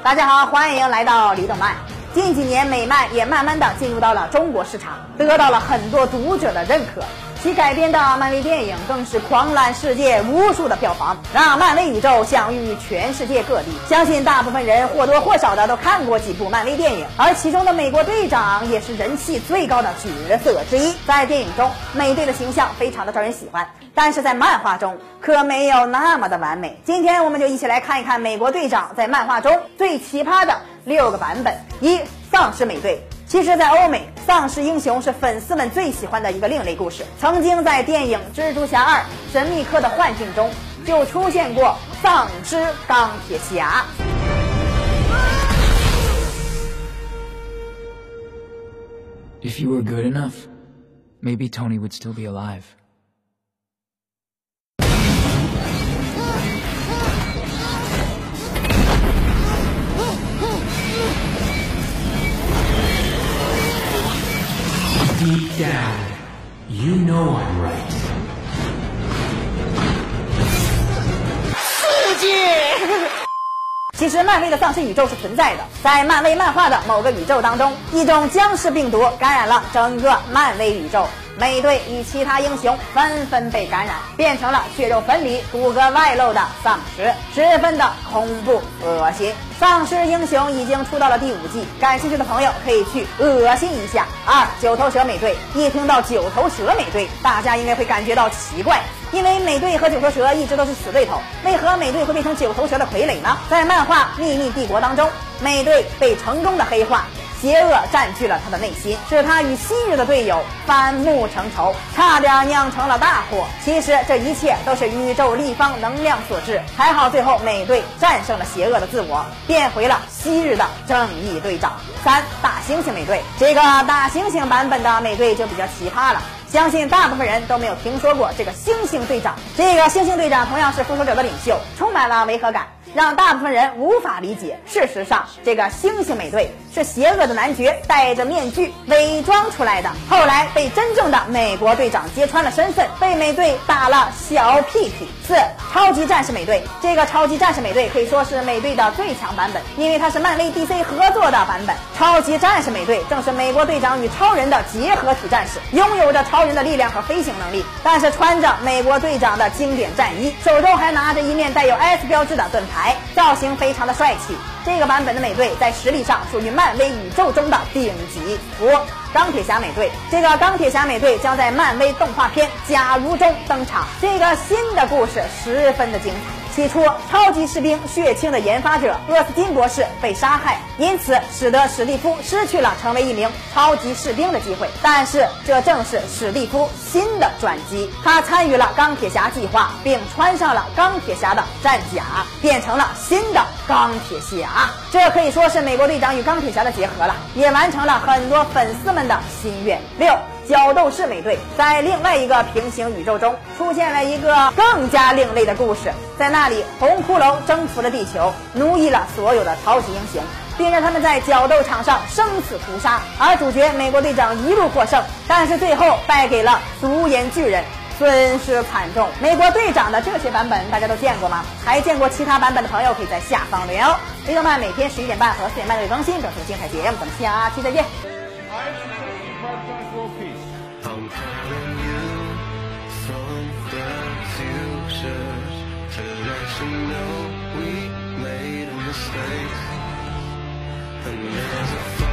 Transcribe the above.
大家好，欢迎来到李动漫。近几年，美漫也慢慢的进入到了中国市场，得到了很多读者的认可。其改编的漫威电影更是狂揽世界无数的票房，让漫威宇宙享誉全世界各地。相信大部分人或多或少的都看过几部漫威电影，而其中的美国队长也是人气最高的角色之一。在电影中，美队的形象非常的招人喜欢，但是在漫画中可没有那么的完美。今天我们就一起来看一看美国队长在漫画中最奇葩的六个版本。一、丧尸美队。其实，在欧美，丧尸英雄是粉丝们最喜欢的一个另类故事。曾经在电影《蜘蛛侠二：神秘客的幻境》中就出现过丧尸钢铁侠。If you were good enough, maybe Tony would still be alive. Know I'm right. 其实，漫威的丧尸宇宙是存在的。在漫威漫画的某个宇宙当中，一种僵尸病毒感染了整个漫威宇宙。美队与其他英雄纷纷被感染，变成了血肉分离、骨骼外露的丧尸，十分的恐怖恶心。丧尸英雄已经出到了第五季，感兴趣的朋友可以去恶心一下。二九头蛇美队，一听到九头蛇美队，大家应该会感觉到奇怪，因为美队和九头蛇一直都是死对头，为何美队会变成九头蛇的傀儡呢？在漫画《秘密帝国》当中，美队被成功的黑化。邪恶占据了他的内心，使他与昔日的队友反目成仇，差点酿成了大祸。其实这一切都是宇宙立方能量所致。还好最后美队战胜了邪恶的自我，变回了昔日的正义队长。三大猩猩美队，这个大猩猩版本的美队就比较奇葩了。相信大部分人都没有听说过这个猩猩队长。这个猩猩队长同样是复仇者的领袖，充满了违和感，让大部分人无法理解。事实上，这个猩猩美队是邪恶的男爵戴着面具伪装出来的，后来被真正的美国队长揭穿了身份，被美队打了小屁屁。四超级战士美队，这个超级战士美队可以说是美队的最强版本，因为它是漫威 DC 合作的版本。超级战士美队正是美国队长与超人的结合体战士，拥有着超人的力量和飞行能力，但是穿着美国队长的经典战衣，手中还拿着一面带有 S 标志的盾牌，造型非常的帅气。这个版本的美队在实力上属于漫威宇宙中的顶级。五钢铁侠美队，这个钢铁侠美队将在漫威动画片《假如》中登场。这个新的故事十分的精彩。起初，超级士兵血清的研发者厄斯金博士被杀害，因此使得史蒂夫失去了成为一名超级士兵的机会。但是，这正是史蒂夫新的转机。他参与了钢铁侠计划，并穿上了钢铁侠的战甲，变成了新的钢铁侠。这可以说是美国队长与钢铁侠的结合了，也完成了很多粉丝们的心愿。六。角斗士美队在另外一个平行宇宙中出现了一个更加另类的故事，在那里，红骷髅征服了地球，奴役了所有的超级英雄，并让他们在角斗场上生死屠杀，而主角美国队长一路获胜，但是最后败给了独眼巨人，损失惨重。美国队长的这些版本大家都见过吗？还见过其他版本的朋友可以在下方留言哦。雷动漫每天十一点半和四点半都会更新，更多精彩节目，咱们下期再见。Telling you from the future to let you know we made a mistake. And there's a